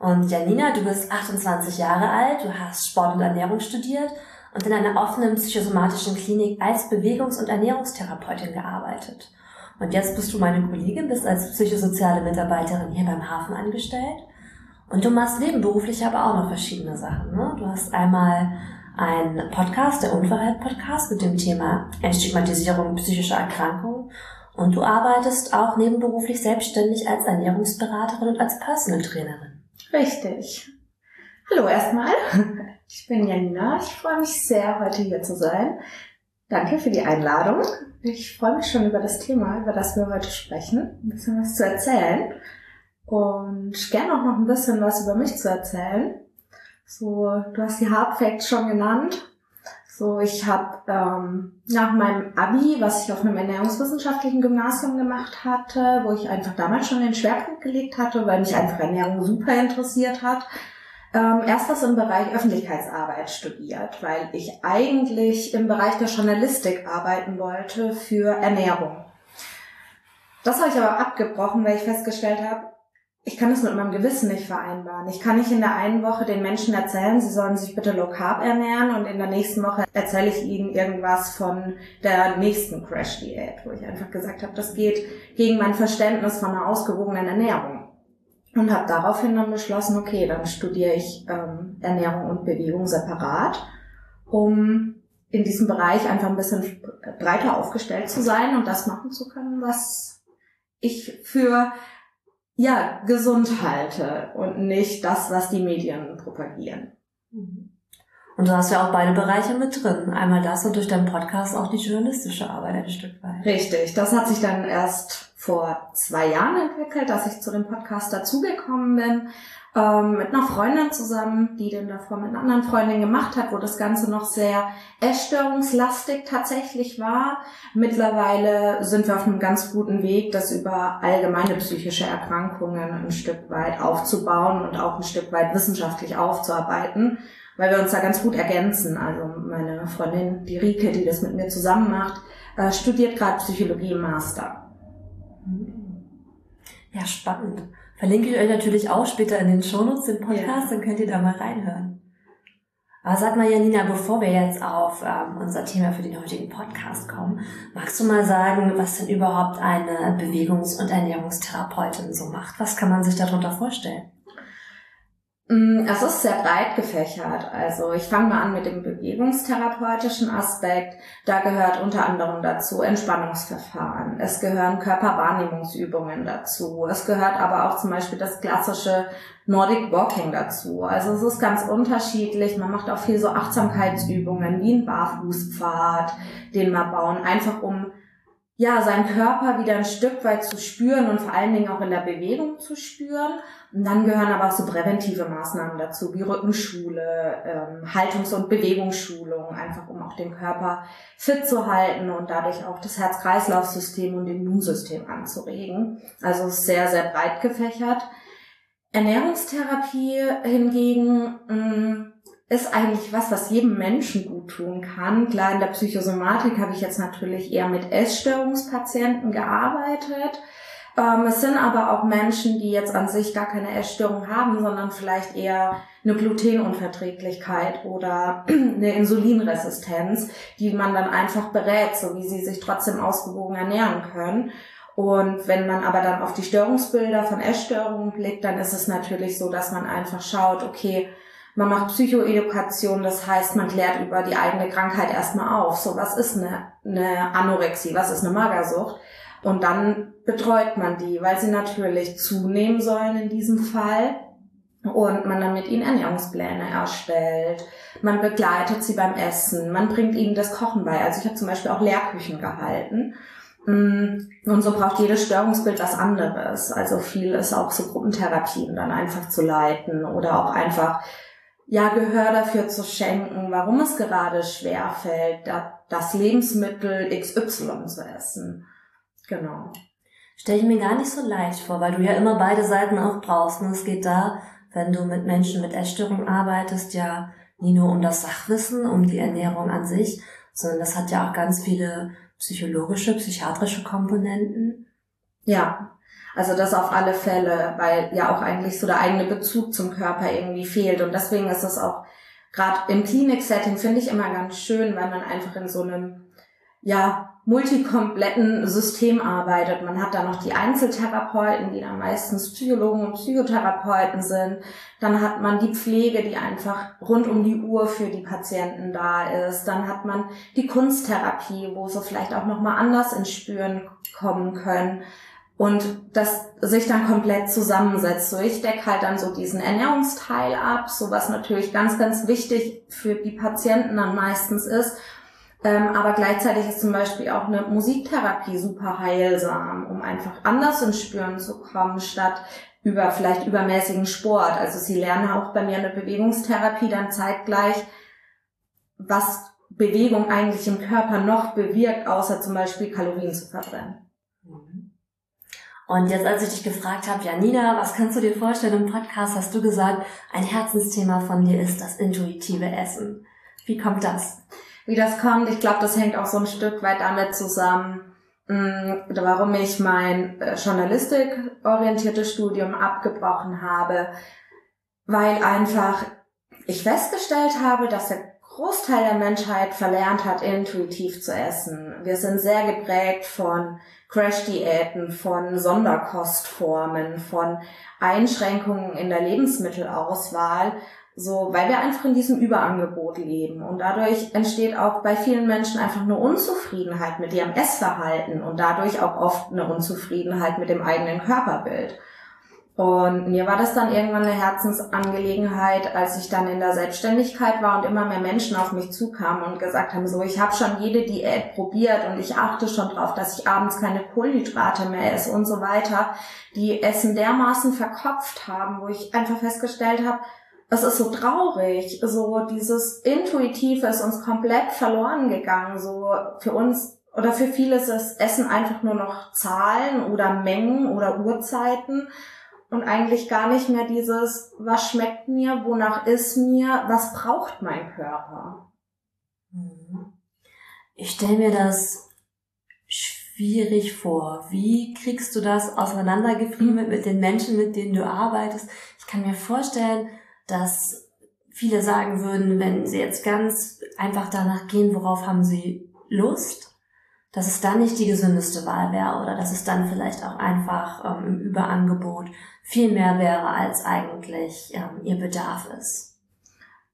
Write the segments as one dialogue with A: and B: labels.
A: Und Janina, du bist 28 Jahre alt, du hast Sport und Ernährung studiert und in einer offenen psychosomatischen Klinik als Bewegungs- und Ernährungstherapeutin gearbeitet. Und jetzt bist du meine Kollegin, bist als psychosoziale Mitarbeiterin hier beim Hafen angestellt. Und du machst nebenberuflich aber auch noch verschiedene Sachen. Ne? Du hast einmal einen Podcast, der Unverhalt-Podcast mit dem Thema Entstigmatisierung psychischer Erkrankungen. Und du arbeitest auch nebenberuflich selbstständig als Ernährungsberaterin und als Personal Trainerin.
B: Richtig. Hallo erstmal. Ich bin Janina. Ich freue mich sehr, heute hier zu sein. Danke für die Einladung. Ich freue mich schon über das Thema, über das wir heute sprechen, ein bisschen was zu erzählen und gerne auch noch ein bisschen was über mich zu erzählen. So, du hast die Hard Facts schon genannt. So, ich habe ähm, nach meinem Abi, was ich auf einem ernährungswissenschaftlichen Gymnasium gemacht hatte, wo ich einfach damals schon den Schwerpunkt gelegt hatte, weil mich einfach Ernährung super interessiert hat, ähm, erst was im Bereich Öffentlichkeitsarbeit studiert, weil ich eigentlich im Bereich der Journalistik arbeiten wollte für Ernährung. Das habe ich aber abgebrochen, weil ich festgestellt habe, ich kann das mit meinem Gewissen nicht vereinbaren. Ich kann nicht in der einen Woche den Menschen erzählen, sie sollen sich bitte low carb ernähren und in der nächsten Woche erzähle ich ihnen irgendwas von der nächsten Crash-Diät, wo ich einfach gesagt habe, das geht gegen mein Verständnis von einer ausgewogenen Ernährung. Und habe daraufhin dann beschlossen, okay, dann studiere ich ähm, Ernährung und Bewegung separat, um in diesem Bereich einfach ein bisschen breiter aufgestellt zu sein und das machen zu können, was ich für ja, gesund halte und nicht das, was die Medien propagieren.
A: Mhm. Und du hast ja auch beide Bereiche mit drin. Einmal das und durch deinen Podcast auch die journalistische Arbeit ein Stück weit.
B: Richtig. Das hat sich dann erst vor zwei Jahren entwickelt, dass ich zu dem Podcast dazugekommen bin ähm, mit einer Freundin zusammen, die den davor mit einer anderen Freundin gemacht hat, wo das Ganze noch sehr essstörungslastig tatsächlich war. Mittlerweile sind wir auf einem ganz guten Weg, das über allgemeine psychische Erkrankungen ein Stück weit aufzubauen und auch ein Stück weit wissenschaftlich aufzuarbeiten, weil wir uns da ganz gut ergänzen. Also meine Freundin, die Rike, die das mit mir zusammen macht, äh, studiert gerade Psychologie im Master.
A: Ja, spannend. Verlinke ich euch natürlich auch später in den Shownotes den Podcast, ja. dann könnt ihr da mal reinhören. Aber sag mal, Janina, bevor wir jetzt auf ähm, unser Thema für den heutigen Podcast kommen, magst du mal sagen, was denn überhaupt eine Bewegungs- und Ernährungstherapeutin so macht? Was kann man sich darunter vorstellen?
B: Mm, es ist sehr breit gefächert. Also ich fange mal an mit dem bewegungstherapeutischen Aspekt. Da gehört unter anderem dazu Entspannungsverfahren. Es gehören Körperwahrnehmungsübungen dazu. Es gehört aber auch zum Beispiel das klassische Nordic Walking dazu. Also es ist ganz unterschiedlich. Man macht auch viel so Achtsamkeitsübungen wie ein Barfußpfad, den wir bauen, einfach um ja, seinen Körper wieder ein Stück weit zu spüren und vor allen Dingen auch in der Bewegung zu spüren. Und dann gehören aber auch so präventive Maßnahmen dazu, wie Rückenschule, ähm, Haltungs- und Bewegungsschulung, einfach um auch den Körper fit zu halten und dadurch auch das Herz-Kreislauf-System und Immunsystem anzuregen. Also sehr, sehr breit gefächert. Ernährungstherapie hingegen mh, mm, ist eigentlich was, was jedem Menschen gut tun kann. Klar, in der Psychosomatik habe ich jetzt natürlich eher mit Essstörungspatienten gearbeitet. Ähm, es sind aber auch Menschen, die jetzt an sich gar keine Essstörung haben, sondern vielleicht eher eine Glutenunverträglichkeit oder eine Insulinresistenz, die man dann einfach berät, so wie sie sich trotzdem ausgewogen ernähren können. Und wenn man aber dann auf die Störungsbilder von Essstörungen blickt, dann ist es natürlich so, dass man einfach schaut, okay, man macht Psychoedukation, das heißt, man klärt über die eigene Krankheit erstmal auf. So, was ist eine, eine Anorexie? Was ist eine Magersucht? Und dann betreut man die, weil sie natürlich zunehmen sollen in diesem Fall. Und man dann mit ihnen Ernährungspläne erstellt. Man begleitet sie beim Essen. Man bringt ihnen das Kochen bei. Also ich habe zum Beispiel auch Lehrküchen gehalten. Mm, und so braucht jedes Störungsbild was anderes. Also viel ist auch so Gruppentherapien dann einfach zu leiten oder auch einfach ja Gehör dafür zu schenken, warum es gerade schwer fällt, das Lebensmittel XY zu essen. Genau.
A: Stelle ich mir gar nicht so leicht vor, weil du ja immer beide Seiten auch brauchst. Und es geht da, wenn du mit Menschen mit Essstörungen arbeitest, ja nie nur um das Sachwissen, um die Ernährung an sich, sondern das hat ja auch ganz viele psychologische, psychiatrische Komponenten.
B: Ja, also das auf alle Fälle, weil ja auch eigentlich so der eigene Bezug zum Körper irgendwie fehlt. Und deswegen ist das auch gerade im Klinik-Setting finde ich immer ganz schön, weil man einfach in so einem ja multikompletten System arbeitet. Man hat da noch die Einzeltherapeuten, die dann meistens Psychologen und Psychotherapeuten sind. Dann hat man die Pflege, die einfach rund um die Uhr für die Patienten da ist. Dann hat man die Kunsttherapie, wo sie vielleicht auch nochmal anders ins Spüren kommen können. Und das sich dann komplett zusammensetzt. So, ich decke halt dann so diesen Ernährungsteil ab, so was natürlich ganz, ganz wichtig für die Patienten dann meistens ist ähm, aber gleichzeitig ist zum Beispiel auch eine Musiktherapie super heilsam, um einfach anders ins Spüren zu kommen, statt über vielleicht übermäßigen Sport. Also sie lernen auch bei mir eine Bewegungstherapie dann zeitgleich, was Bewegung eigentlich im Körper noch bewirkt, außer zum Beispiel Kalorien zu verbrennen.
A: Und jetzt, als ich dich gefragt habe, Janina, was kannst du dir vorstellen im Podcast, hast du gesagt, ein Herzensthema von dir ist das intuitive Essen. Wie kommt das?
B: wie das kommt. Ich glaube, das hängt auch so ein Stück weit damit zusammen, mm, warum ich mein äh, Journalistik-orientiertes Studium abgebrochen habe, weil einfach ich festgestellt habe, dass der Großteil der Menschheit verlernt hat, intuitiv zu essen. Wir sind sehr geprägt von Crash-Diäten, von Sonderkostformen, von Einschränkungen in der Lebensmittelauswahl, so, weil wir einfach in diesem Überangebot leben. Und dadurch entsteht auch bei vielen Menschen einfach eine Unzufriedenheit mit ihrem Essverhalten und dadurch auch oft eine Unzufriedenheit mit dem eigenen Körperbild. Und mir war das dann irgendwann eine Herzensangelegenheit, als ich dann in der Selbstständigkeit war und immer mehr Menschen auf mich zukamen und gesagt haben, so, ich habe schon jede Diät probiert und ich achte schon drauf, dass ich abends keine Kohlenhydrate mehr esse und so weiter, die Essen dermaßen verkopft haben, wo ich einfach festgestellt habe, es ist so traurig, so dieses Intuitive ist uns komplett verloren gegangen, so für uns oder für viele ist das Essen einfach nur noch Zahlen oder Mengen oder Uhrzeiten und eigentlich gar nicht mehr dieses, was schmeckt mir, wonach ist mir, was braucht mein Körper.
A: Mhm. Ich stelle mir das schwierig vor. Wie kriegst du das auseinandergefriemelt mit den Menschen, mit denen du arbeitest? Ich kann mir vorstellen, dass viele sagen würden, wenn sie jetzt ganz einfach danach gehen, worauf haben sie Lust, dass es dann nicht die gesündeste Wahl wäre oder dass es dann vielleicht auch einfach ähm, im Überangebot viel mehr wäre, als eigentlich ähm, ihr Bedarf ist.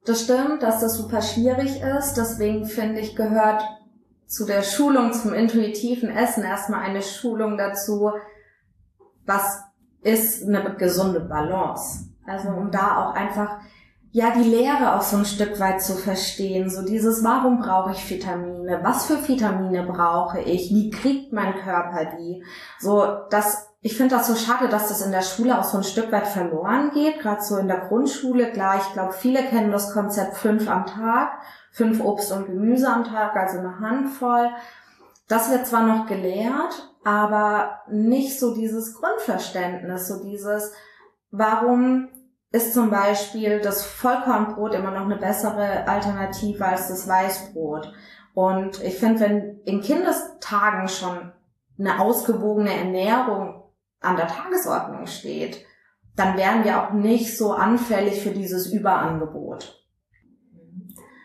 B: Das stimmt, dass das super schwierig ist. Deswegen finde ich, gehört zu der Schulung zum intuitiven Essen erstmal eine Schulung dazu, was ist eine gesunde Balance. Also um da auch einfach ja die Lehre auch so ein Stück weit zu verstehen. So dieses, warum brauche ich Vitamine? Was für Vitamine brauche ich? Wie kriegt mein Körper die? So, das, ich finde das so schade, dass das in der Schule auch so ein Stück weit verloren geht, gerade so in der Grundschule. Klar, ich glaube, viele kennen das Konzept fünf am Tag, fünf Obst und Gemüse am Tag, also eine Handvoll. Das wird zwar noch gelehrt, aber nicht so dieses Grundverständnis, so dieses, warum ist zum Beispiel das Vollkornbrot immer noch eine bessere Alternative als das Weißbrot. Und ich finde, wenn in Kindestagen schon eine ausgewogene Ernährung an der Tagesordnung steht, dann wären wir auch nicht so anfällig für dieses Überangebot.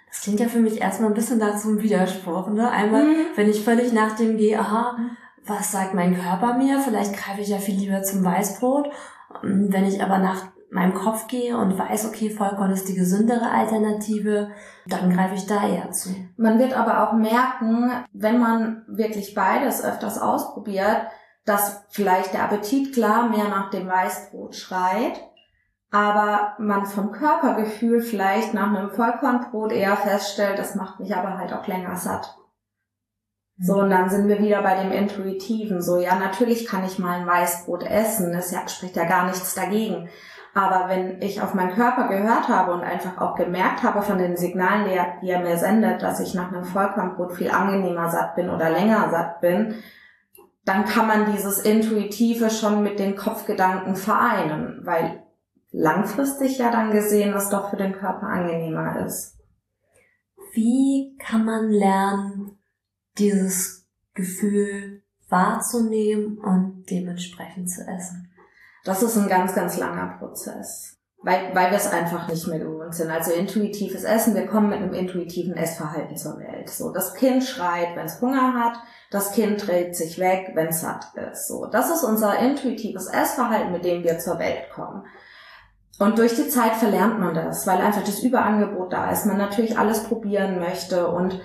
A: Das klingt ja für mich erstmal ein bisschen nach so einem Widerspruch. Ne? Einmal, mhm. wenn ich völlig nach dem gehe, aha, was sagt mein Körper mir? Vielleicht greife ich ja viel lieber zum Weißbrot. Wenn ich aber nach meinem Kopf gehe und weiß, okay, Vollkorn ist die gesündere Alternative, dann greife ich da eher zu.
B: Man wird aber auch merken, wenn man wirklich beides öfters ausprobiert, dass vielleicht der Appetit klar mehr nach dem Weißbrot schreit, aber man vom Körpergefühl vielleicht nach einem Vollkornbrot eher feststellt, das macht mich aber halt auch länger satt. So, und dann sind wir wieder bei dem Intuitiven. So, ja, natürlich kann ich mal ein Weißbrot essen. Das ja, spricht ja gar nichts dagegen. Aber wenn ich auf meinen Körper gehört habe und einfach auch gemerkt habe von den Signalen, die er, die er mir sendet, dass ich nach einem Vollkornbrot viel angenehmer satt bin oder länger satt bin, dann kann man dieses Intuitive schon mit den Kopfgedanken vereinen, weil langfristig ja dann gesehen das doch für den Körper angenehmer ist.
A: Wie kann man lernen, dieses Gefühl wahrzunehmen und dementsprechend zu essen?
B: Das ist ein ganz, ganz langer Prozess. Weil, weil wir es einfach nicht mehr gewohnt sind. Also intuitives Essen, wir kommen mit einem intuitiven Essverhalten zur Welt. So, das Kind schreit, wenn es Hunger hat, das Kind dreht sich weg, wenn es satt ist. So, das ist unser intuitives Essverhalten, mit dem wir zur Welt kommen. Und durch die Zeit verlernt man das, weil einfach das Überangebot da ist, man natürlich alles probieren möchte und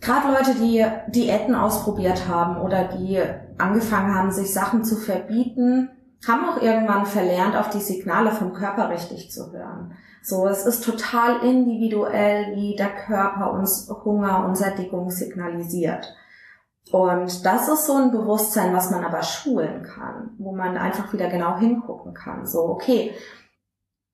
B: gerade Leute, die Diäten ausprobiert haben oder die angefangen haben, sich Sachen zu verbieten, haben auch irgendwann verlernt, auf die Signale vom Körper richtig zu hören. So, es ist total individuell, wie der Körper uns Hunger und Sättigung signalisiert. Und das ist so ein Bewusstsein, was man aber schulen kann, wo man einfach wieder genau hingucken kann. So, okay,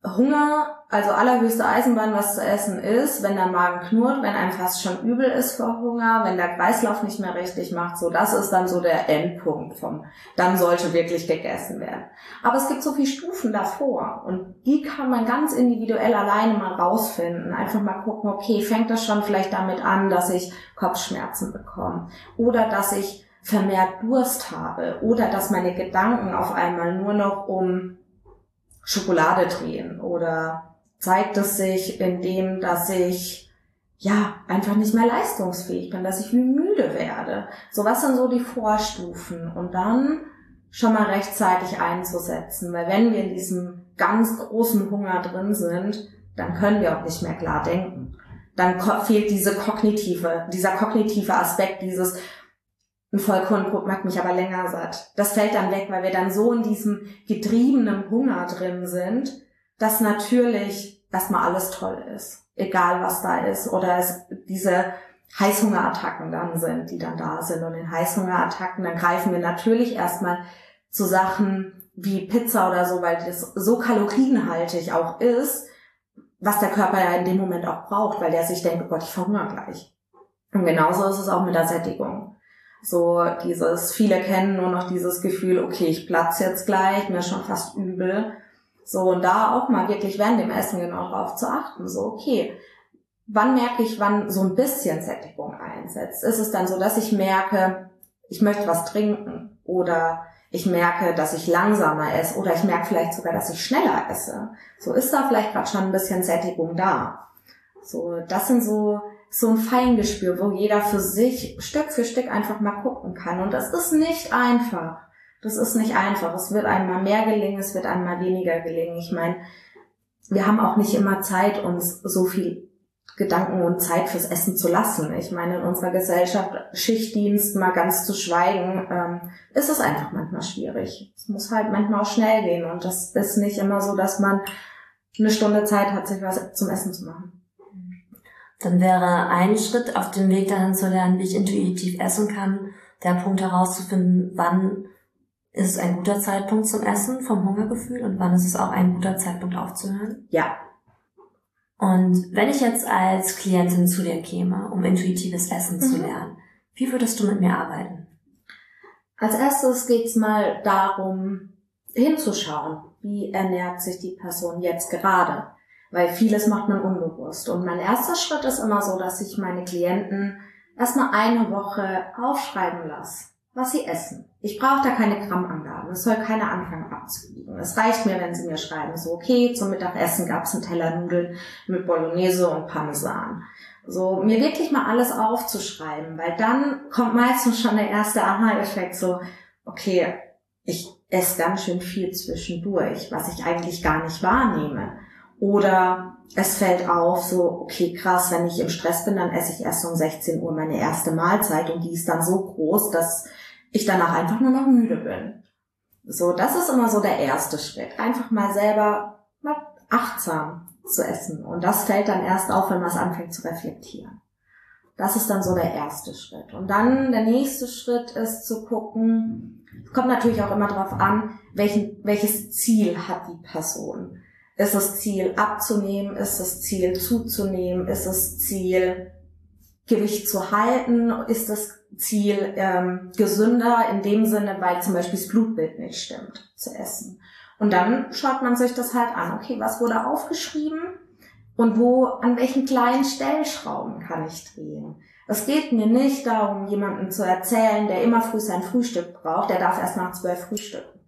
B: Hunger, also allerhöchste Eisenbahn, was zu essen ist, wenn der Magen knurrt, wenn einem fast schon übel ist vor Hunger, wenn der Kreislauf nicht mehr richtig macht, so das ist dann so der Endpunkt vom, dann sollte wirklich gegessen werden. Aber es gibt so viele Stufen davor und die kann man ganz individuell alleine mal rausfinden. Einfach mal gucken, okay, fängt das schon vielleicht damit an, dass ich Kopfschmerzen bekomme oder dass ich vermehrt Durst habe oder dass meine Gedanken auf einmal nur noch um Schokolade drehen oder zeigt es sich in dem, dass ich ja einfach nicht mehr leistungsfähig bin, dass ich müde werde. So was sind so die Vorstufen und dann schon mal rechtzeitig einzusetzen, weil wenn wir in diesem ganz großen Hunger drin sind, dann können wir auch nicht mehr klar denken. Dann fehlt diese kognitive, dieser kognitive Aspekt, dieses ein Vollkornbrot macht mich aber länger satt. Das fällt dann weg, weil wir dann so in diesem getriebenen Hunger drin sind, dass natürlich erstmal alles toll ist. Egal was da ist. Oder es diese Heißhungerattacken dann sind, die dann da sind. Und in Heißhungerattacken, dann greifen wir natürlich erstmal zu Sachen wie Pizza oder so, weil das so kalorienhaltig auch ist, was der Körper ja in dem Moment auch braucht, weil der sich denkt, oh Gott, ich verhungere gleich. Und genauso ist es auch mit der Sättigung. So dieses, viele kennen nur noch dieses Gefühl, okay, ich platz jetzt gleich, mir ist schon fast übel. So, und da auch mal wirklich während dem Essen genau drauf zu achten. So, okay, wann merke ich, wann so ein bisschen Sättigung einsetzt? Ist es dann so, dass ich merke, ich möchte was trinken oder ich merke, dass ich langsamer esse oder ich merke vielleicht sogar, dass ich schneller esse. So ist da vielleicht gerade schon ein bisschen Sättigung da. So, das sind so so ein Feingespür, wo jeder für sich Stück für Stück einfach mal gucken kann. Und das ist nicht einfach. Das ist nicht einfach. Es wird einmal mehr gelingen, es wird einmal weniger gelingen. Ich meine, wir haben auch nicht immer Zeit, uns so viel Gedanken und Zeit fürs Essen zu lassen. Ich meine, in unserer Gesellschaft, Schichtdienst mal ganz zu schweigen, ähm, ist es einfach manchmal schwierig. Es muss halt manchmal auch schnell gehen und das ist nicht immer so, dass man eine Stunde Zeit hat, sich was zum Essen zu machen.
A: Dann wäre ein Schritt auf dem Weg dahin zu lernen, wie ich intuitiv essen kann, der Punkt herauszufinden, wann ist es ein guter Zeitpunkt zum Essen vom Hungergefühl und wann ist es auch ein guter Zeitpunkt aufzuhören?
B: Ja.
A: Und wenn ich jetzt als Klientin zu dir käme, um intuitives Essen mhm. zu lernen, wie würdest du mit mir arbeiten?
B: Als erstes geht's mal darum, hinzuschauen, wie ernährt sich die Person jetzt gerade weil vieles macht man unbewusst. Und mein erster Schritt ist immer so, dass ich meine Klienten erstmal eine Woche aufschreiben lasse, was sie essen. Ich brauche da keine Grammangaben. Es soll keiner anfangen abzuwiegen. Es reicht mir, wenn sie mir schreiben, so okay, zum Mittagessen gab es einen Teller Nudeln mit Bolognese und Parmesan. So, mir wirklich mal alles aufzuschreiben, weil dann kommt meistens schon der erste Aha-Effekt, so, okay, ich esse ganz schön viel zwischendurch, was ich eigentlich gar nicht wahrnehme. Oder es fällt auf, so, okay, krass, wenn ich im Stress bin, dann esse ich erst um 16 Uhr meine erste Mahlzeit und die ist dann so groß, dass ich danach einfach nur noch müde bin. So, das ist immer so der erste Schritt. Einfach mal selber mal achtsam zu essen. Und das fällt dann erst auf, wenn man es anfängt zu reflektieren. Das ist dann so der erste Schritt. Und dann der nächste Schritt ist zu gucken, es kommt natürlich auch immer darauf an, welchen, welches Ziel hat die Person. Ist das Ziel abzunehmen? Ist das Ziel zuzunehmen? Ist das Ziel Gewicht zu halten? Ist das Ziel ähm, gesünder in dem Sinne, weil zum Beispiel das Blutbild nicht stimmt, zu essen? Und dann schaut man sich das halt an. Okay, was wurde aufgeschrieben? Und wo, an welchen kleinen Stellschrauben kann ich drehen? Es geht mir nicht darum, jemandem zu erzählen, der immer früh sein Frühstück braucht, der darf erst nach zwölf frühstücken.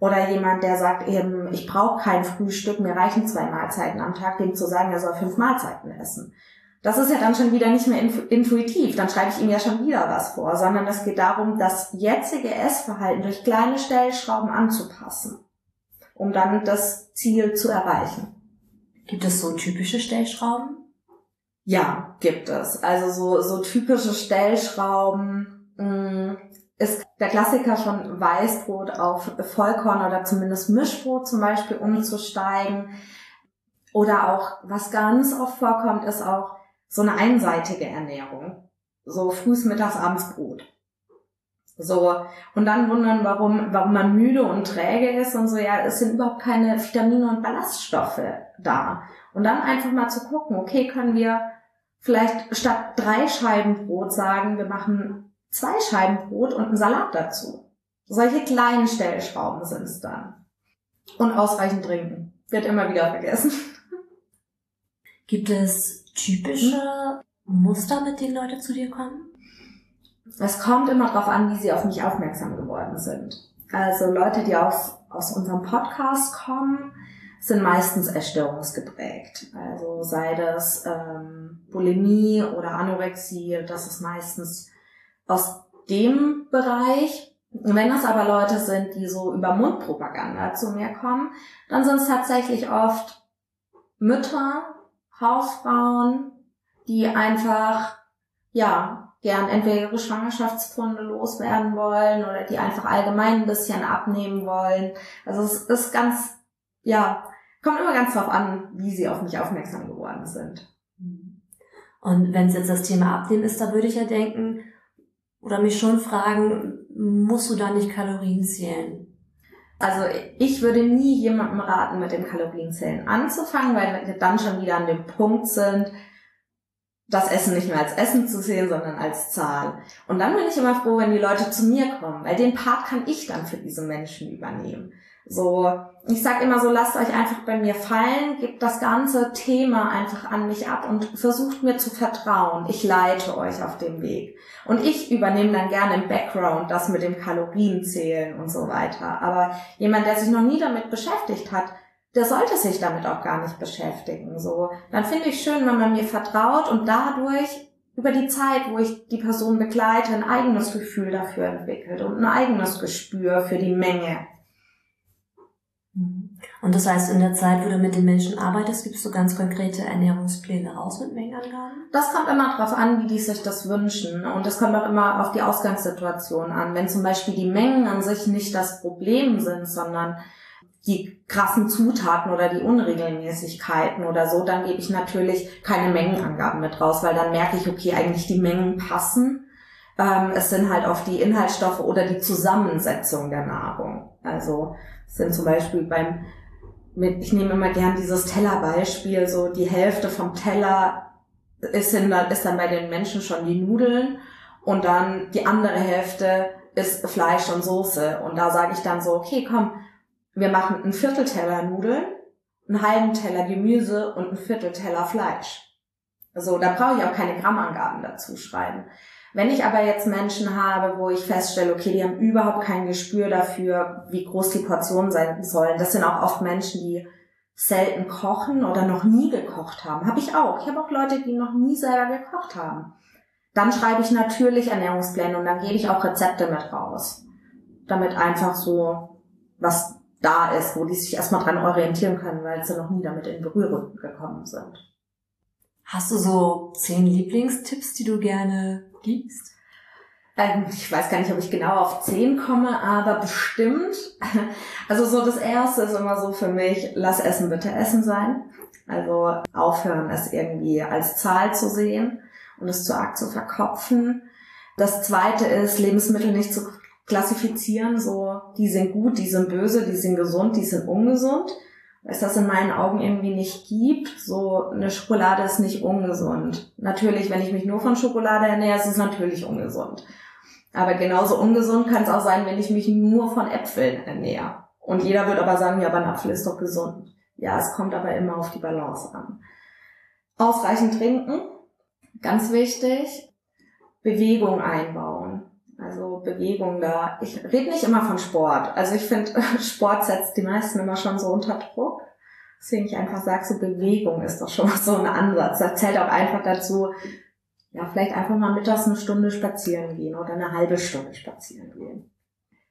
B: Oder jemand, der sagt eben, ich brauche kein Frühstück, mir reichen zwei Mahlzeiten am Tag, dem zu sagen, er soll fünf Mahlzeiten essen. Das ist ja dann schon wieder nicht mehr intuitiv, dann schreibe ich ihm ja schon wieder was vor, sondern es geht darum, das jetzige Essverhalten durch kleine Stellschrauben anzupassen, um dann das Ziel zu erreichen.
A: Gibt es so typische Stellschrauben?
B: Ja, gibt es. Also so, so typische Stellschrauben mh, mm, ist der Klassiker von Weißbrot auf Vollkorn oder zumindest Mischbrot zum Beispiel umzusteigen. Oder auch, was ganz oft vorkommt, ist auch so eine einseitige Ernährung. So frühs, mittags, abends Brot. So, und dann wundern, warum, warum man müde und träge ist und so, ja, es sind überhaupt keine Vitamine und Ballaststoffe da. Und dann einfach mal zu gucken, okay, können wir vielleicht statt drei Scheiben Brot sagen, wir machen zwei Scheiben Brot und einen Salat dazu. Solche kleinen Stellschrauben sind es dann. Und ausreichend trinken. Wird immer wieder vergessen.
A: Gibt es typische Muster, mit denen Leute zu dir kommen?
B: Es kommt immer darauf an, wie sie auf mich aufmerksam geworden sind. Also Leute, die auf, aus unserem Podcast kommen, sind meistens erstörungsgeprägt. Also sei das ähm, Bulimie oder Anorexie, das ist meistens aus dem Bereich. Wenn es aber Leute sind, die so über Mundpropaganda zu mir kommen, dann sind es tatsächlich oft Mütter, Hausfrauen, die einfach, ja, gern entweder ihre Schwangerschaftspfunde loswerden wollen oder die einfach allgemein ein bisschen abnehmen wollen. Also es ist ganz, ja, kommt immer ganz drauf an, wie sie auf mich aufmerksam geworden sind.
A: Und wenn es jetzt das Thema Abnehmen ist, da würde ich ja denken oder mich schon fragen, musst du da nicht Kalorien zählen?
B: Also ich würde nie jemandem raten, mit dem Kalorienzählen anzufangen, weil wir dann schon wieder an dem Punkt sind, das Essen nicht mehr als Essen zu sehen, sondern als Zahl. Und dann bin ich immer froh, wenn die Leute zu mir kommen, weil den Part kann ich dann für diese Menschen übernehmen. So, ich sag immer so, lasst euch einfach bei mir fallen, gebt das ganze Thema einfach an mich ab und versucht mir zu vertrauen. Ich leite euch auf dem Weg. Und ich übernehme dann gerne im Background das mit dem Kalorienzählen und so weiter. Aber jemand, der sich noch nie damit beschäftigt hat, der sollte sich damit auch gar nicht beschäftigen. So, dann finde ich schön, wenn man mir vertraut und dadurch über die Zeit, wo ich die Person begleite, ein eigenes Gefühl dafür entwickelt und ein eigenes Gespür für die Menge.
A: Mhm. Und das heißt, in der Zeit, wo du mit den Menschen arbeitest, gibst du ganz konkrete Ernährungspläne raus mit Mengenangaben?
B: Das kommt immer darauf an, wie die sich das wünschen. Und das kommt auch immer auf die Ausgangssituation an. Wenn zum Beispiel die Mengen an sich nicht das Problem sind, sondern die krassen Zutaten oder die Unregelmäßigkeiten oder so, dann gebe ich natürlich keine Mengenangaben mit raus, weil dann merke ich, okay, eigentlich die Mengen passen. Ähm, es sind halt oft die Inhaltsstoffe oder die Zusammensetzung der Nahrung. Also es sind zum Beispiel beim, mit, ich nehme immer gern dieses Tellerbeispiel, so die Hälfte vom Teller ist, in, ist dann bei den Menschen schon die Nudeln und dann die andere Hälfte ist Fleisch und Soße. Und da sage ich dann so, okay, komm, wir machen einen Viertelteller Nudeln, einen halben Teller Gemüse und einen Viertelteller Fleisch. So, da brauche ich auch keine Grammangaben dazu schreiben. Wenn ich aber jetzt Menschen habe, wo ich feststelle, okay, die haben überhaupt kein Gespür dafür, wie groß die Portionen sein sollen, das sind auch oft Menschen, die selten kochen oder noch nie gekocht haben. Habe ich auch. Ich habe auch Leute, die noch nie selber gekocht haben. Dann schreibe ich natürlich Ernährungspläne und dann gebe ich auch Rezepte mit raus. Damit einfach so was da ist, wo die sich erstmal dran orientieren können, weil sie noch nie damit in Berührung gekommen sind.
A: Hast du so zehn Lieblingstipps, die du gerne gibst?
B: Ähm, ich weiß gar nicht, ob ich genau auf zehn komme, aber bestimmt. Also so das erste ist immer so für mich, lass Essen bitte Essen sein. Also aufhören, es irgendwie als Zahl zu sehen. und es zu arg zu verkopfen. Das zweite ist, Lebensmittel nicht zu klassifizieren, so, die sind gut, die sind böse, die sind gesund, die sind ungesund. Weil das in meinen Augen irgendwie nicht gibt. So, eine Schokolade ist nicht ungesund. Natürlich, wenn ich mich nur von Schokolade ernähre, ist es natürlich ungesund. Aber genauso ungesund kann es auch sein, wenn ich mich nur von Äpfeln ernähre. Und jeder wird aber sagen, ja, aber ein Apfel ist doch gesund. Ja, es kommt aber immer auf die Balance an. Ausreichend trinken, ganz wichtig. Bewegung einbauen. Also Bewegung da. Ich rede nicht immer von Sport. Also ich finde, Sport setzt die meisten immer schon so unter Druck. Deswegen ich einfach sage, so Bewegung ist doch schon mal so ein Ansatz. Das zählt auch einfach dazu, ja, vielleicht einfach mal mittags eine Stunde spazieren gehen oder eine halbe Stunde spazieren gehen.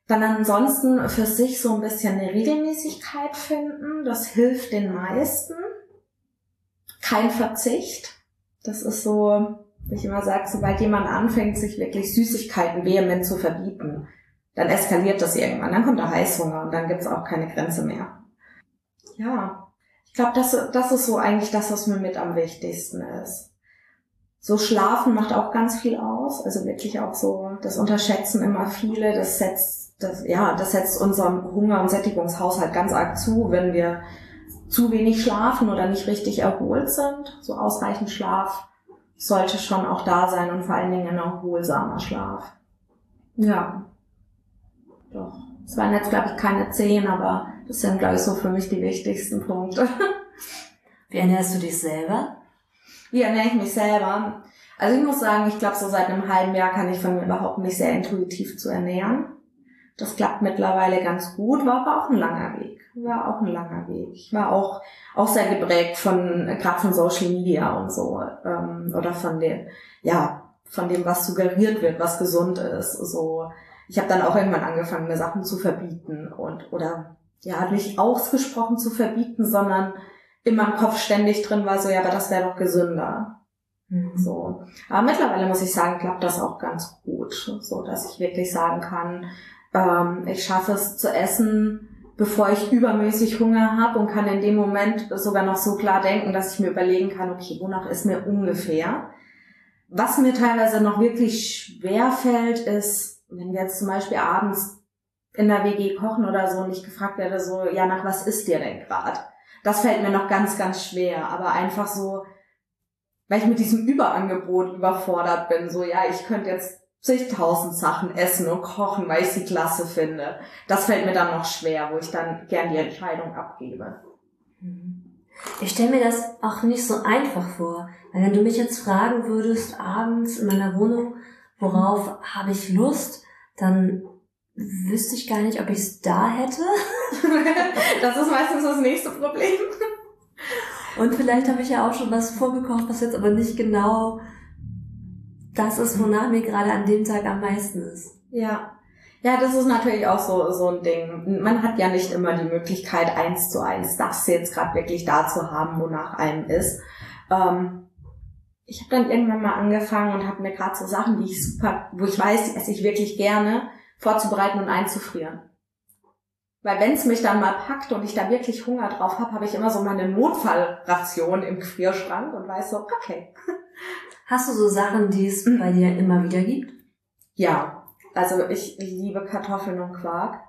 B: Dann ansonsten für sich so ein bisschen eine Regelmäßigkeit finden. Das hilft den meisten. Kein Verzicht. Das ist so, ich immer sage, sobald jemand anfängt, sich wirklich Süßigkeiten vehement zu verbieten, dann eskaliert das irgendwann. Dann kommt der Heißhunger und dann gibt's auch keine Grenze mehr. Ja, ich glaube, das, das ist so eigentlich das, was mir mit am wichtigsten ist. So Schlafen macht auch ganz viel aus. Also wirklich auch so, das unterschätzen immer viele. Das setzt, das, ja, das setzt unserem Hunger- und Sättigungshaushalt ganz arg zu, wenn wir zu wenig schlafen oder nicht richtig erholt sind. So ausreichend Schlaf sollte schon auch da sein und vor allen Dingen ein erholsamer Schlaf. Ja. Doch. Es waren jetzt, glaube ich, keine zehn, aber das sind, glaube ich, so für mich die wichtigsten Punkte.
A: Wie ernährst du dich selber?
B: Wie ernähre ich mich selber? Also ich muss sagen, ich glaube, so seit einem halben Jahr kann ich von mir behaupten, mich sehr intuitiv zu ernähren. Das klappt mittlerweile ganz gut, war aber auch ein langer Weg. War auch ein langer Weg. Ich war auch, auch sehr geprägt von, gerade von Social Media und so, ähm, oder von dem, ja, von dem, was suggeriert wird, was gesund ist. So, ich habe dann auch irgendwann angefangen, mir Sachen zu verbieten und, oder, ja, nicht ausgesprochen zu verbieten, sondern in meinem Kopf ständig drin war so, ja, aber das wäre doch gesünder. Mhm. So. Aber mittlerweile muss ich sagen, klappt das auch ganz gut, so dass ich wirklich sagen kann, ähm, ich schaffe es zu essen, bevor ich übermäßig Hunger habe und kann in dem Moment sogar noch so klar denken, dass ich mir überlegen kann, okay, wonach ist mir ungefähr? Was mir teilweise noch wirklich schwer fällt, ist, wenn wir jetzt zum Beispiel abends in der WG kochen oder so und ich gefragt werde, so, ja, nach was isst ihr denn gerade? Das fällt mir noch ganz, ganz schwer, aber einfach so, weil ich mit diesem Überangebot überfordert bin, so, ja, ich könnte jetzt zigtausend Sachen essen und kochen, weil ich sie klasse finde. Das fällt mir dann noch schwer, wo ich dann gern die Entscheidung abgebe.
A: Mhm. Ich stelle mir das auch nicht so einfach vor. Weil wenn du mich jetzt fragen würdest, abends in meiner Wohnung, worauf habe ich Lust, dann wüsste ich gar nicht, ob ich es da hätte.
B: das ist meistens das nächste Problem.
A: Und vielleicht habe ich ja auch schon was vorgekocht, was jetzt aber nicht genau das ist, wonach mir gerade an dem Tag am meisten ist.
B: Ja. Ja, das ist natürlich auch so, so ein Ding. Man hat ja nicht immer die Möglichkeit, eins zu eins das jetzt gerade wirklich da zu haben, wonach einem ist. Ähm, ich habe dann irgendwann mal angefangen und habe mir gerade so Sachen, die ich super, wo ich weiß, die esse ich wirklich gerne, vorzubereiten und einzufrieren. Weil wenn es mich dann mal packt und ich da wirklich Hunger drauf habe, habe ich immer so meine Notfallration im Gefrierschrank und weiß so, okay,
A: Hast du so Sachen, die es bei dir immer wieder gibt?
B: Ja, also ich liebe Kartoffeln und Quark.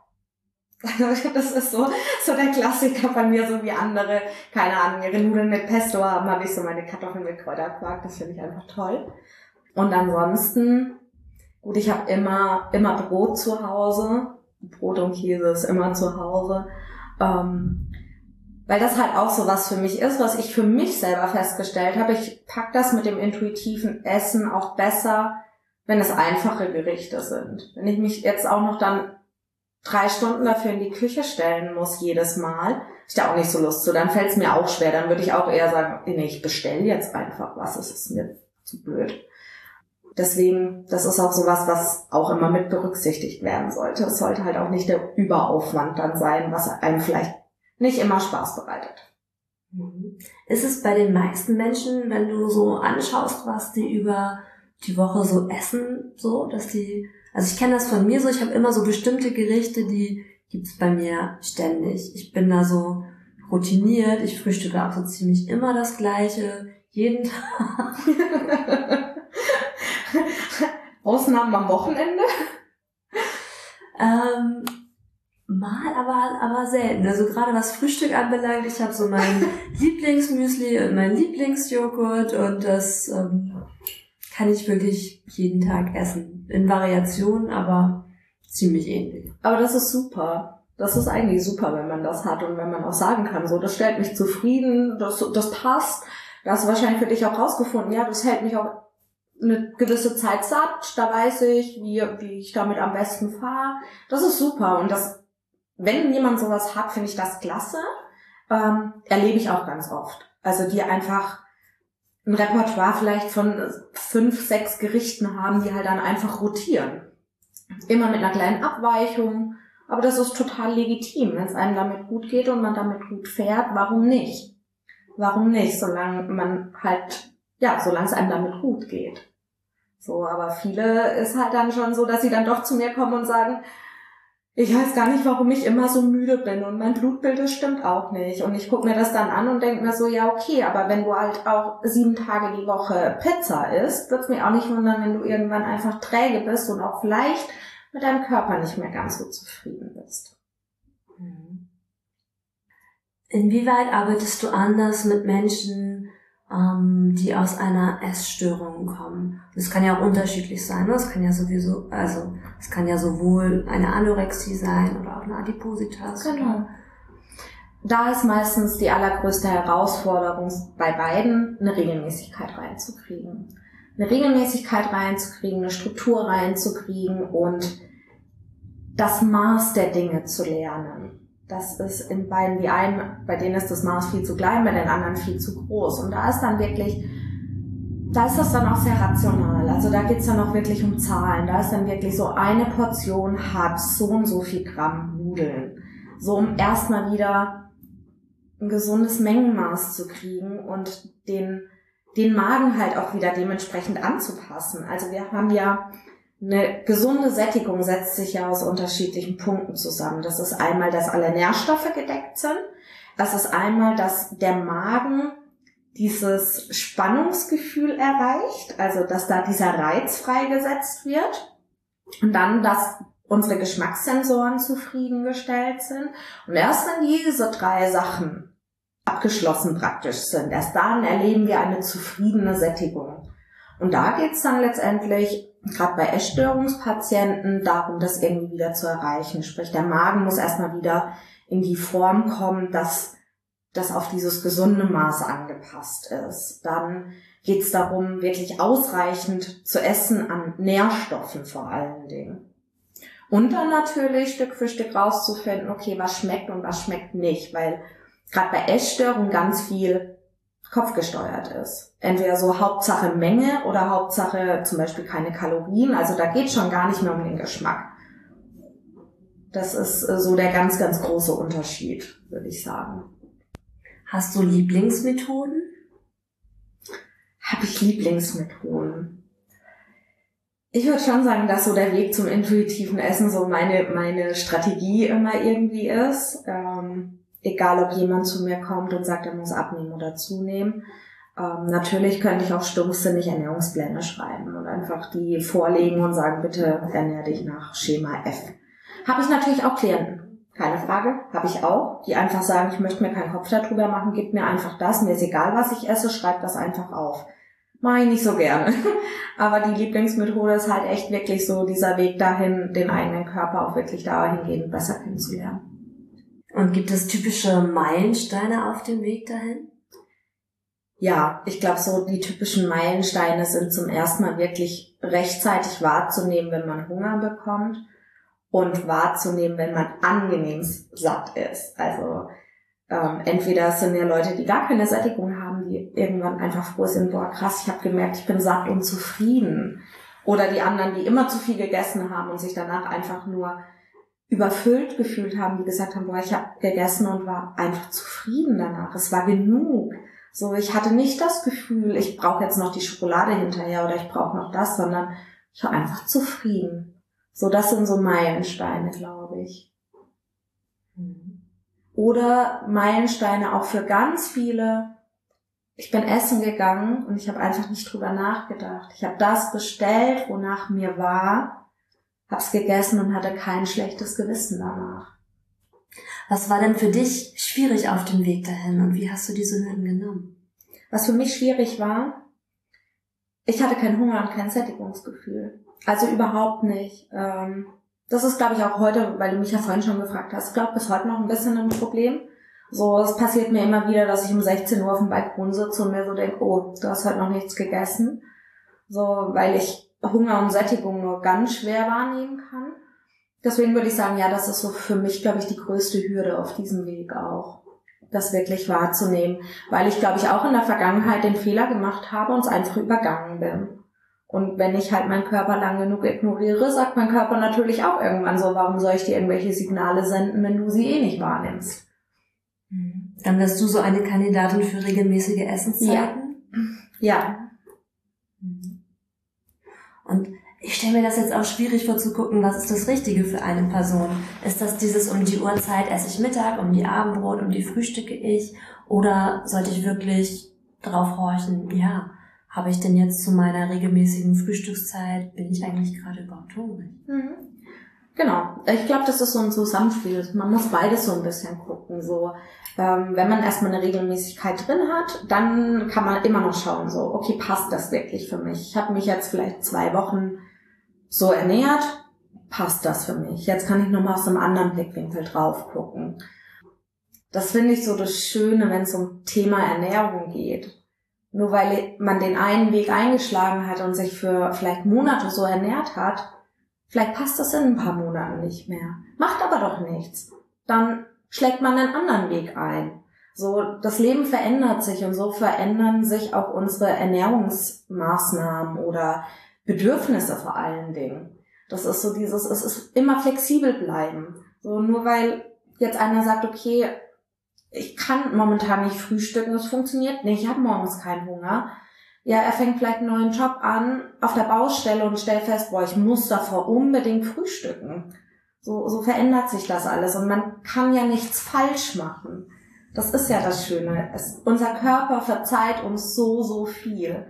B: Das ist so, so der Klassiker bei mir, so wie andere, keine Ahnung, ihre Nudeln mit Pesto haben, habe ich so meine Kartoffeln mit Kräuterquark, das finde ich einfach toll. Und ansonsten, gut, ich habe immer, immer Brot zu Hause. Brot und Käse ist immer zu Hause. Ähm, weil das halt auch so was für mich ist, was ich für mich selber festgestellt habe. Ich pack das mit dem intuitiven Essen auch besser, wenn es einfache Gerichte sind. Wenn ich mich jetzt auch noch dann drei Stunden dafür in die Küche stellen muss jedes Mal, ich da auch nicht so Lust zu, dann fällt es mir auch schwer. Dann würde ich auch eher sagen, nee, ich bestelle jetzt einfach was, es ist mir zu blöd. Deswegen, das ist auch sowas, was auch immer mit berücksichtigt werden sollte. Es sollte halt auch nicht der Überaufwand dann sein, was einem vielleicht nicht immer Spaß bereitet.
A: Mhm. Ist es bei den meisten Menschen, wenn du so anschaust, was die über die Woche so essen, so, dass die, also ich kenne das von mir so, ich habe immer so bestimmte Gerichte, die gibt's bei mir ständig. Ich bin da so routiniert, ich frühstücke auch so ziemlich immer das Gleiche, jeden Tag.
B: Ausnahmen am Wochenende?
A: ähm, mal, aber, aber selten. Also gerade was Frühstück anbelangt, ich habe so mein Lieblingsmüsli und mein Lieblingsjoghurt und das ähm, kann ich wirklich jeden Tag essen. In Variationen, aber ziemlich ähnlich.
B: Aber das ist super. Das ist eigentlich super, wenn man das hat und wenn man auch sagen kann, so, das stellt mich zufrieden, das, das passt. Da hast du wahrscheinlich für dich auch rausgefunden, ja, das hält mich auch eine gewisse Zeit satt, da weiß ich, wie, wie ich damit am besten fahre. Das ist super. Und das, wenn jemand sowas hat, finde ich das klasse. Ähm, erlebe ich auch ganz oft. Also die einfach ein Repertoire vielleicht von fünf, sechs Gerichten haben, die halt dann einfach rotieren. Immer mit einer kleinen Abweichung. Aber das ist total legitim. Wenn es einem damit gut geht und man damit gut fährt, warum nicht? Warum nicht? Solange man halt, ja, solange es einem damit gut geht. So, aber viele ist halt dann schon so, dass sie dann doch zu mir kommen und sagen, ich weiß gar nicht, warum ich immer so müde bin und mein Blutbild, das stimmt auch nicht. Und ich gucke mir das dann an und denke mir so, ja, okay, aber wenn du halt auch sieben Tage die Woche Pizza isst, wird's mir auch nicht wundern, wenn du irgendwann einfach träge bist und auch vielleicht mit deinem Körper nicht mehr ganz so zufrieden bist.
A: Mhm. Inwieweit arbeitest du anders mit Menschen, ähm, die aus einer Essstörung kommen. Das kann ja auch unterschiedlich sein. Ne? Kann ja sowieso, also es kann ja sowohl eine Anorexie sein oder auch eine Adipositas.
B: Genau. Da ist meistens die allergrößte Herausforderung bei beiden, eine Regelmäßigkeit reinzukriegen. Eine Regelmäßigkeit reinzukriegen, eine Struktur reinzukriegen und das Maß der Dinge zu lernen. Das ist in beiden, die einen, bei denen ist das Maß viel zu klein, bei den anderen viel zu groß. Und da ist dann wirklich, da ist das dann auch sehr rational. Also da geht's dann auch wirklich um Zahlen. Da ist dann wirklich so eine Portion hat so und so viel Gramm Nudeln. So um erstmal wieder ein gesundes Mengenmaß zu kriegen und den, den Magen halt auch wieder dementsprechend anzupassen. Also wir haben ja eine gesunde Sättigung setzt sich ja aus unterschiedlichen Punkten zusammen. Das ist einmal, dass alle Nährstoffe gedeckt sind. Das ist einmal, dass der Magen dieses Spannungsgefühl erreicht, also dass da dieser Reiz freigesetzt wird. Und dann, dass unsere Geschmackssensoren zufriedengestellt sind. Und erst wenn diese drei Sachen abgeschlossen praktisch sind, erst dann erleben wir eine zufriedene Sättigung. Und da geht's dann letztendlich gerade bei Essstörungspatienten darum, das irgendwie wieder zu erreichen. Sprich, der Magen muss erstmal wieder in die Form kommen, dass das auf dieses gesunde Maß angepasst ist. Dann geht es darum, wirklich ausreichend zu essen an Nährstoffen vor allen Dingen. Und dann natürlich Stück für Stück rauszufinden, okay, was schmeckt und was schmeckt nicht, weil gerade bei Essstörungen ganz viel kopfgesteuert ist. Entweder so Hauptsache Menge oder Hauptsache zum Beispiel keine Kalorien. Also da geht schon gar nicht mehr um den Geschmack. Das ist äh, so der ganz, ganz große Unterschied, würde ich sagen.
A: Hast du Lieblingsmethoden?
B: Habe ich Lieblingsmethoden? Ich würde schon sagen, dass so der Weg zum intuitiven Essen so meine, meine Strategie immer irgendwie ist. Ähm, egal ob jemand zu mir kommt und sagt, er muss abnehmen oder zunehmen. Ähm, natürlich könnte ich auch stumpfsinnig Ernährungspläne schreiben und einfach die vorlegen und sagen, bitte ernähre dich nach Schema F. Habe ich natürlich auch Klienten, keine Frage, habe ich auch, die einfach sagen, ich möchte mir keinen Kopf darüber machen, gib mir einfach das, mir ist egal, was ich esse, schreib das einfach auf. Mache ich nicht so gerne. Aber die Lieblingsmethode ist halt echt wirklich so dieser Weg dahin, den eigenen Körper auch wirklich dahingehend besser kennenzulernen.
A: Und gibt es typische Meilensteine auf dem Weg dahin?
B: Ja, ich glaube, so die typischen Meilensteine sind zum ersten Mal wirklich rechtzeitig wahrzunehmen, wenn man Hunger bekommt und wahrzunehmen, wenn man angenehm satt ist. Also ähm, entweder sind ja Leute, die gar keine Sättigung haben, die irgendwann einfach froh sind, boah krass, ich habe gemerkt, ich bin satt und zufrieden. Oder die anderen, die immer zu viel gegessen haben und sich danach einfach nur überfüllt gefühlt haben, die gesagt haben, boah, ich habe gegessen und war einfach zufrieden danach. Es war genug. So, ich hatte nicht das Gefühl, ich brauche jetzt noch die Schokolade hinterher oder ich brauche noch das, sondern ich war einfach zufrieden. So, das sind so Meilensteine, glaube ich. Oder Meilensteine auch für ganz viele ich bin essen gegangen und ich habe einfach nicht drüber nachgedacht. Ich habe das bestellt, wonach mir war, hab's gegessen und hatte kein schlechtes Gewissen danach.
A: Was war denn für dich schwierig auf dem Weg dahin und wie hast du diese Hürden genommen?
B: Was für mich schwierig war, ich hatte keinen Hunger und kein Sättigungsgefühl. Also überhaupt nicht. Ähm, das ist, glaube ich, auch heute, weil du mich ja vorhin schon gefragt hast, ich glaube bis heute noch ein bisschen ein Problem. So, es passiert mir immer wieder, dass ich um 16 Uhr auf dem Balkon sitze und mir so denke, oh, du hast heute noch nichts gegessen. So, weil ich Hunger und Sättigung nur ganz schwer wahrnehmen kann. Deswegen würde ich sagen, ja, das ist so für mich, glaube ich, die größte Hürde auf diesem Weg auch. Das wirklich wahrzunehmen. Weil ich, glaube ich, auch in der Vergangenheit den Fehler gemacht habe und es einfach übergangen bin. Und wenn ich halt meinen Körper lang genug ignoriere, sagt mein Körper natürlich auch irgendwann so, warum soll ich dir irgendwelche Signale senden, wenn du sie eh nicht wahrnimmst?
A: Mhm. Dann wärst du so eine Kandidatin für regelmäßige Essenszeiten?
B: Ja. ja.
A: Und ich stelle mir das jetzt auch schwierig vor zu gucken, was ist das Richtige für eine Person. Ist das dieses um die Uhrzeit esse ich Mittag, um die Abendbrot, um die frühstücke ich? Oder sollte ich wirklich drauf horchen, ja, habe ich denn jetzt zu meiner regelmäßigen Frühstückszeit, bin ich eigentlich gerade überhaupt hungrig?
B: Mhm. Genau. Ich glaube, das ist so ein Zusammenspiel. Man muss beides so ein bisschen gucken. So, ähm, wenn man erstmal eine Regelmäßigkeit drin hat, dann kann man immer noch schauen, so, okay, passt das wirklich für mich? Ich habe mich jetzt vielleicht zwei Wochen so ernährt, passt das für mich? Jetzt kann ich nochmal aus einem anderen Blickwinkel drauf gucken. Das finde ich so das Schöne, wenn es um Thema Ernährung geht. Nur weil man den einen Weg eingeschlagen hat und sich für vielleicht Monate so ernährt hat, Vielleicht passt das in ein paar Monaten nicht mehr. Macht aber doch nichts. Dann schlägt man einen anderen Weg ein. So, das Leben verändert sich und so verändern sich auch unsere Ernährungsmaßnahmen oder Bedürfnisse vor allen Dingen. Das ist so dieses, es ist immer flexibel bleiben. So, nur weil jetzt einer sagt, okay, ich kann momentan nicht frühstücken, das funktioniert nicht, ich habe morgens keinen Hunger, ja, er fängt vielleicht einen neuen Job an auf der Baustelle und stellt fest, boah, ich muss davor unbedingt frühstücken. So, so verändert sich das alles und man kann ja nichts falsch machen. Das ist ja das Schöne. Es, unser Körper verzeiht uns so, so viel.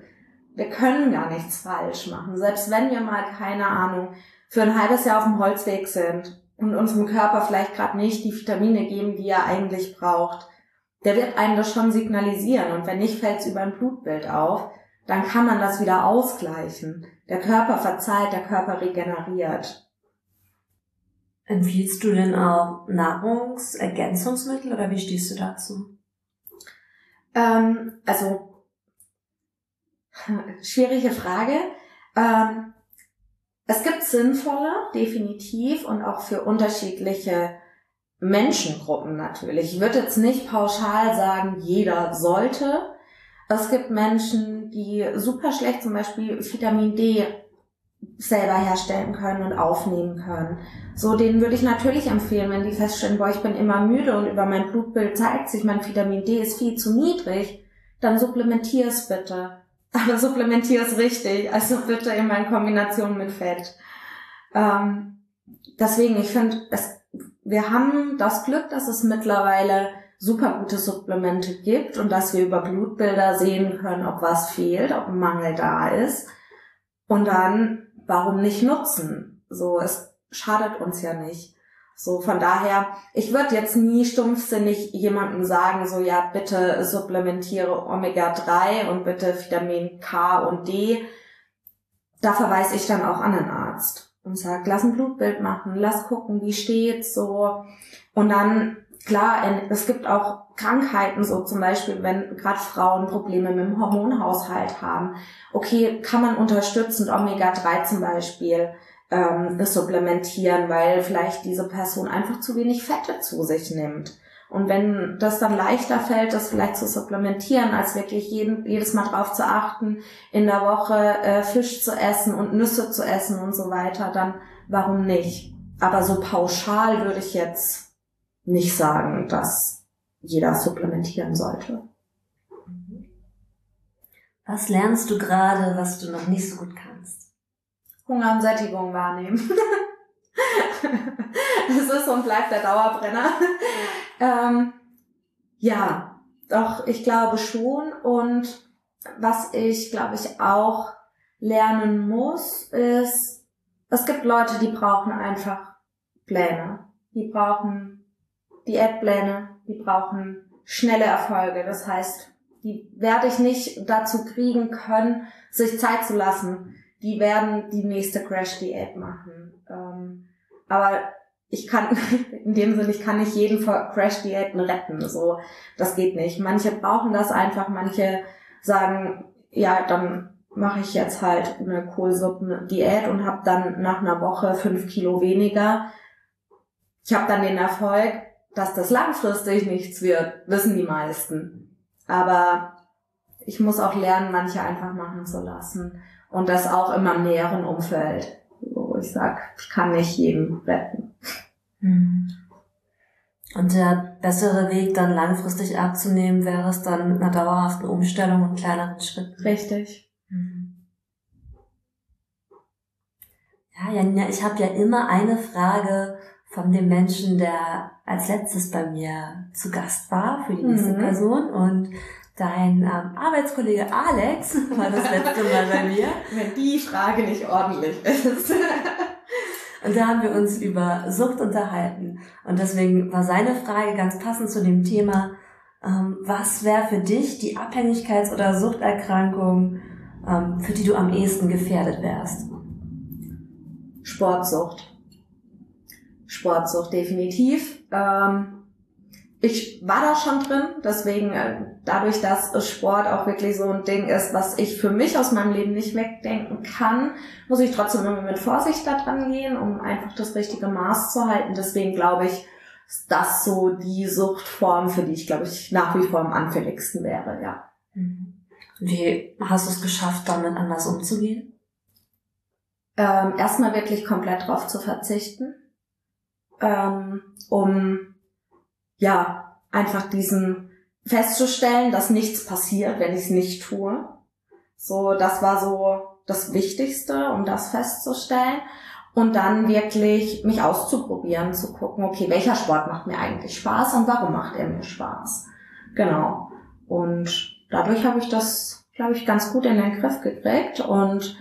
B: Wir können gar nichts falsch machen. Selbst wenn wir mal, keine Ahnung, für ein halbes Jahr auf dem Holzweg sind und unserem Körper vielleicht gerade nicht die Vitamine geben, die er eigentlich braucht, der wird einem das schon signalisieren. Und wenn nicht, fällt es über ein Blutbild auf dann kann man das wieder ausgleichen. Der Körper verzeiht, der Körper regeneriert.
A: Empfiehlst du denn auch Nahrungsergänzungsmittel oder wie stehst du dazu?
B: Ähm, also, schwierige Frage. Ähm, es gibt sinnvolle, definitiv, und auch für unterschiedliche Menschengruppen natürlich. Ich würde jetzt nicht pauschal sagen, jeder sollte. Es gibt Menschen, die super schlecht zum Beispiel Vitamin D selber herstellen können und aufnehmen können. So, denen würde ich natürlich empfehlen, wenn die feststellen, boah, ich bin immer müde und über mein Blutbild zeigt sich, mein Vitamin D ist viel zu niedrig, dann supplementier es bitte. Aber supplementier es richtig, also bitte immer in Kombination mit Fett. Ähm, deswegen, ich finde, wir haben das Glück, dass es mittlerweile super gute Supplemente gibt und dass wir über Blutbilder sehen können, ob was fehlt, ob ein Mangel da ist. Und dann, warum nicht nutzen? So, es schadet uns ja nicht. So, von daher, ich würde jetzt nie stumpfsinnig jemandem sagen, so, ja, bitte supplementiere Omega-3 und bitte Vitamin K und D. Da verweise ich dann auch an den Arzt und sage, lass ein Blutbild machen, lass gucken, wie steht's so. Und dann klar, es gibt auch Krankheiten, so zum Beispiel, wenn gerade Frauen Probleme mit dem Hormonhaushalt haben. Okay, kann man unterstützend Omega-3 zum Beispiel ähm, supplementieren, weil vielleicht diese Person einfach zu wenig Fette zu sich nimmt. Und wenn das dann leichter fällt, das vielleicht zu supplementieren, als wirklich jeden, jedes Mal drauf zu achten, in der Woche äh, Fisch zu essen und Nüsse zu essen und so weiter, dann warum nicht? Aber so pauschal würde ich jetzt nicht sagen, dass jeder supplementieren sollte.
A: Was lernst du gerade, was du noch nicht so gut kannst?
B: Hunger und Sättigung wahrnehmen. das ist und bleibt der Dauerbrenner. ähm, ja, doch, ich glaube schon. Und was ich, glaube ich, auch lernen muss, ist, es gibt Leute, die brauchen einfach Pläne. Die brauchen Diätpläne, die brauchen schnelle Erfolge. Das heißt, die werde ich nicht dazu kriegen können, sich Zeit zu lassen. Die werden die nächste Crash-Diät machen. Ähm, aber ich kann, in dem Sinne, ich kann nicht jeden vor Crash-Diäten retten. So, das geht nicht. Manche brauchen das einfach, manche sagen, ja, dann mache ich jetzt halt eine Kohlsuppen-Diät und habe dann nach einer Woche fünf Kilo weniger. Ich habe dann den Erfolg, dass das langfristig nichts wird, wissen die meisten. Aber ich muss auch lernen, manche einfach machen zu lassen. Und das auch in meinem näheren Umfeld, wo ich sage, ich kann nicht jeden retten.
A: Mhm. Und der bessere Weg, dann langfristig abzunehmen, wäre es dann mit einer dauerhaften Umstellung und kleineren Schritten.
B: Richtig.
A: Mhm. Ja, Janina, ich habe ja immer eine Frage von dem Menschen, der als letztes bei mir zu Gast war für die nächste
B: Mhm.
A: Person. Und dein ähm, Arbeitskollege Alex war das letzte Mal bei mir.
B: Wenn die Frage nicht ordentlich ist.
A: Und da haben wir uns über Sucht unterhalten. Und deswegen war seine Frage ganz passend zu dem Thema, ähm, was wäre für dich die Abhängigkeits- oder Suchterkrankung, ähm, für die du am ehesten gefährdet wärst?
B: Sportsucht. Sportsucht, definitiv. Ähm, ich war da schon drin, deswegen äh, dadurch, dass Sport auch wirklich so ein Ding ist, was ich für mich aus meinem Leben nicht wegdenken kann, muss ich trotzdem immer mit Vorsicht da dran gehen, um einfach das richtige Maß zu halten. Deswegen glaube ich, ist das so die Suchtform, für die ich, glaube ich, nach wie vor am anfälligsten wäre, ja.
A: Wie hast du es geschafft, damit anders umzugehen?
B: ähm, erstmal wirklich komplett drauf zu verzichten, ähm, um ja einfach diesen festzustellen, dass nichts passiert, wenn ich es nicht tue. So, das war so das Wichtigste, um das festzustellen. Und dann wirklich mich auszuprobieren, zu gucken, okay, welcher Sport macht mir eigentlich Spaß und warum macht er mir Spaß? Genau. Und dadurch habe ich das, glaube ich, ganz gut in den Griff gekriegt und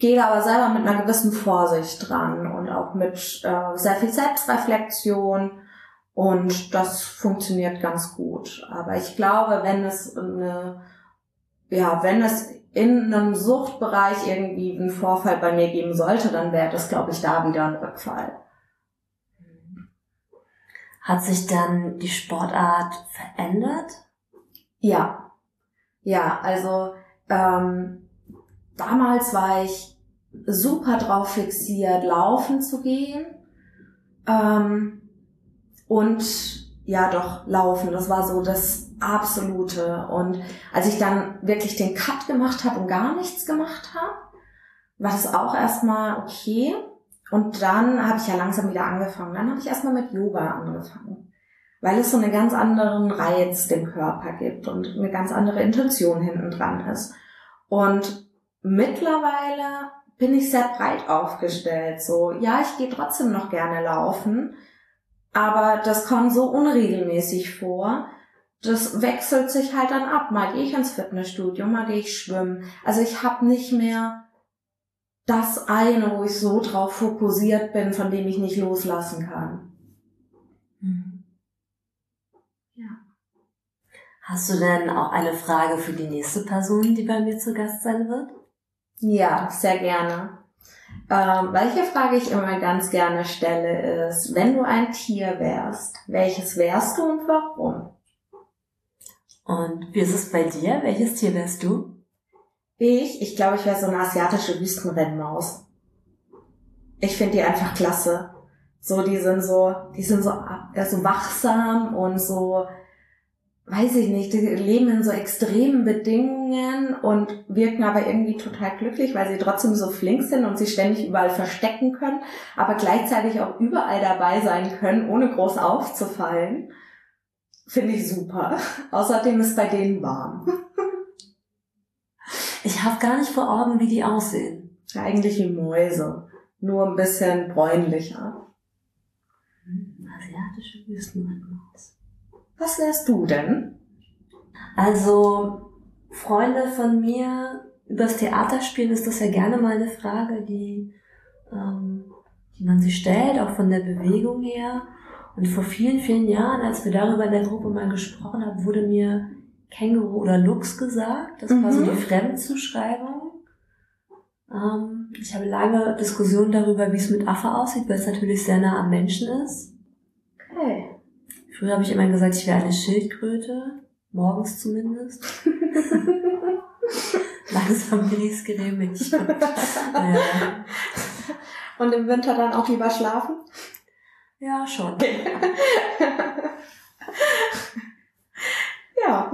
B: gehe da aber selber mit einer gewissen Vorsicht dran und auch mit äh, sehr viel Selbstreflexion und das funktioniert ganz gut. Aber ich glaube, wenn es eine, ja, wenn es in einem Suchtbereich irgendwie einen Vorfall bei mir geben sollte, dann wäre das, glaube ich, da wieder ein Rückfall.
A: Hat sich dann die Sportart verändert?
B: Ja, ja, also ähm, damals war ich super drauf fixiert, laufen zu gehen. Ähm, und ja, doch, laufen, das war so das Absolute. Und als ich dann wirklich den Cut gemacht habe und gar nichts gemacht habe, war das auch erstmal okay. Und dann habe ich ja langsam wieder angefangen. Dann habe ich erstmal mit Yoga angefangen. Weil es so einen ganz anderen Reiz dem Körper gibt und eine ganz andere Intention hinten dran ist. Und mittlerweile bin ich sehr breit aufgestellt. So, ja, ich gehe trotzdem noch gerne laufen, aber das kommt so unregelmäßig vor. Das wechselt sich halt dann ab. Mal gehe ich ins Fitnessstudio, mal gehe ich schwimmen. Also ich habe nicht mehr das eine, wo ich so drauf fokussiert bin, von dem ich nicht loslassen kann.
A: Mhm.
B: Ja.
A: Hast du denn auch eine Frage für die nächste Person, die bei mir zu Gast sein wird?
B: Ja, sehr gerne. Ähm, welche Frage ich immer ganz gerne stelle ist, wenn du ein Tier wärst, welches wärst du und warum?
A: Und wie ist es bei dir? Welches Tier wärst du?
B: Ich, ich glaube, ich wäre so eine asiatische Wüstenrennmaus. Ich finde die einfach klasse. So, die sind so, die sind so, äh, so wachsam und so, weiß ich nicht, die leben in so extremen Bedingungen und wirken aber irgendwie total glücklich, weil sie trotzdem so flink sind und sich ständig überall verstecken können, aber gleichzeitig auch überall dabei sein können, ohne groß aufzufallen. Finde ich super. Außerdem ist bei denen warm.
A: Ich habe gar nicht vor Augen, wie die aussehen.
B: Ja, eigentlich wie Mäuse. Nur ein bisschen bräunlicher.
A: Hm, Asiatische Wüstenrennmaus.
B: Was wärst du denn?
A: Also Freunde von mir übers Theater spielen ist das ja gerne mal eine Frage, die, ähm, die man sich stellt, auch von der Bewegung her. Und vor vielen, vielen Jahren, als wir darüber in der Gruppe mal gesprochen haben, wurde mir Känguru oder Lux gesagt. Das war so
B: Mhm.
A: die Fremdzuschreibung. Ähm, ich habe lange Diskussionen darüber, wie es mit Affe aussieht, weil es natürlich sehr nah am Menschen ist. Früher habe ich immer gesagt, ich wäre eine Schildkröte. Morgens zumindest. Langsam bin ich cremig. ja.
B: Und im Winter dann auch lieber schlafen?
A: ja, schon.
B: Ja.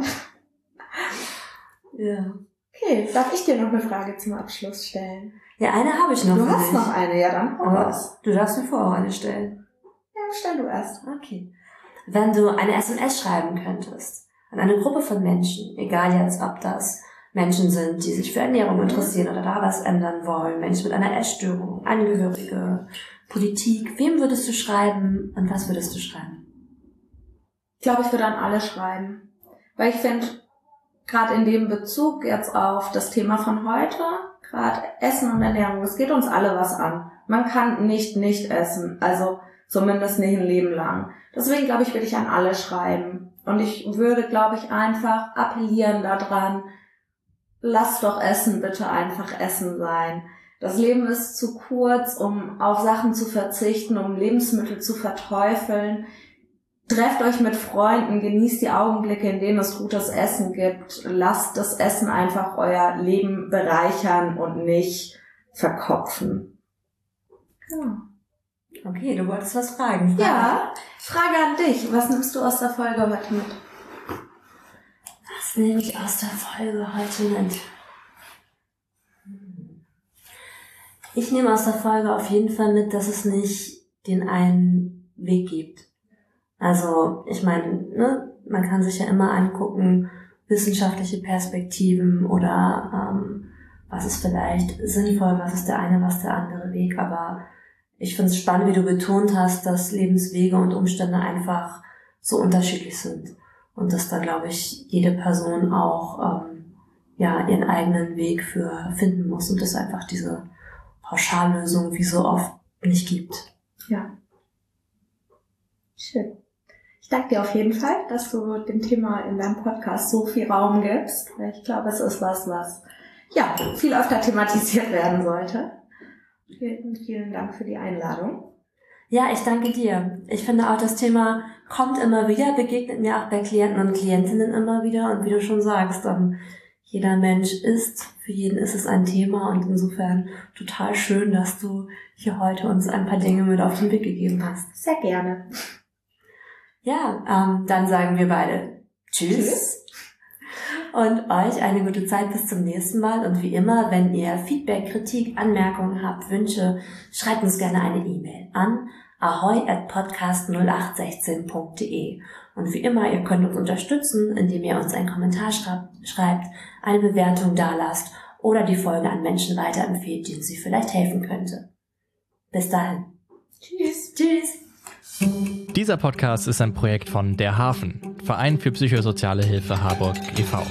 A: Ja.
B: Okay, darf ich dir noch eine Frage zum Abschluss stellen?
A: ja, eine habe ich noch.
B: Du hast
A: dich.
B: noch eine, ja dann hau
A: Aber du darfst mir vorher auch eine stellen.
B: Ja, stell du erst.
A: Okay. Wenn du eine SMS schreiben könntest an eine Gruppe von Menschen, egal jetzt, ob das Menschen sind, die sich für Ernährung interessieren oder da was ändern wollen, Menschen mit einer Essstörung, Angehörige, Politik, wem würdest du schreiben und was würdest du schreiben?
B: Ich glaube, ich würde an alle schreiben. Weil ich finde, gerade in dem Bezug jetzt auf das Thema von heute, gerade Essen und Ernährung, es geht uns alle was an. Man kann nicht nicht essen, also zumindest nicht ein Leben lang. Deswegen glaube ich, würde ich an alle schreiben. Und ich würde, glaube ich, einfach appellieren daran, lasst doch Essen bitte einfach Essen sein. Das Leben ist zu kurz, um auf Sachen zu verzichten, um Lebensmittel zu verteufeln. Trefft euch mit Freunden, genießt die Augenblicke, in denen es gutes Essen gibt. Lasst das Essen einfach euer Leben bereichern und nicht verkopfen. Ja.
A: Okay, du wolltest was fragen.
B: ja, Frage an dich. Was nimmst du aus der Folge heute mit?
A: Was nehme ich aus der Folge heute mit? Ich nehme aus der Folge auf jeden Fall mit, dass es nicht den einen Weg gibt. Also, ich meine, ne, man kann sich ja immer angucken, wissenschaftliche Perspektiven oder ähm, was ist vielleicht sinnvoll, was ist der eine, was der andere Weg. Aber ich finde es spannend, wie du betont hast, dass Lebenswege und Umstände einfach so unterschiedlich sind und dass da, glaube ich, jede Person auch ähm, ja ihren eigenen Weg für finden muss und es einfach diese Pauschallösung wie so oft nicht gibt.
B: Ja. Schön. Ich danke dir auf jeden Fall, dass du dem Thema in deinem Podcast so viel Raum gibst. Ich glaube, es ist was, was ja viel öfter thematisiert werden sollte. Vielen, vielen Dank für die Einladung.
A: Ja, ich danke dir. Ich finde auch, das Thema kommt immer wieder, begegnet mir auch bei Klienten und Klientinnen immer wieder. Und wie du schon sagst, ähm, jeder Mensch ist, für jeden ist es ein Thema. Und insofern total schön, dass du hier heute uns ein paar Dinge mit auf den Weg gegeben hast.
B: Sehr gerne.
A: Ja, ähm, dann sagen wir beide Tschüss.
B: Tschüss.
A: Und euch eine gute Zeit bis zum nächsten Mal. Und wie immer, wenn ihr Feedback, Kritik, Anmerkungen habt, Wünsche, schreibt uns gerne eine E-Mail an ahoy at podcast0816.de. Und wie immer, ihr könnt uns unterstützen, indem ihr uns einen Kommentar schreibt, schreibt eine Bewertung dalasst oder die Folge an Menschen weiterempfehlt, denen sie vielleicht helfen könnte. Bis dahin.
B: Tschüss.
A: Tschüss.
C: Dieser Podcast ist ein Projekt von Der Hafen, Verein für psychosoziale Hilfe Harburg e.V.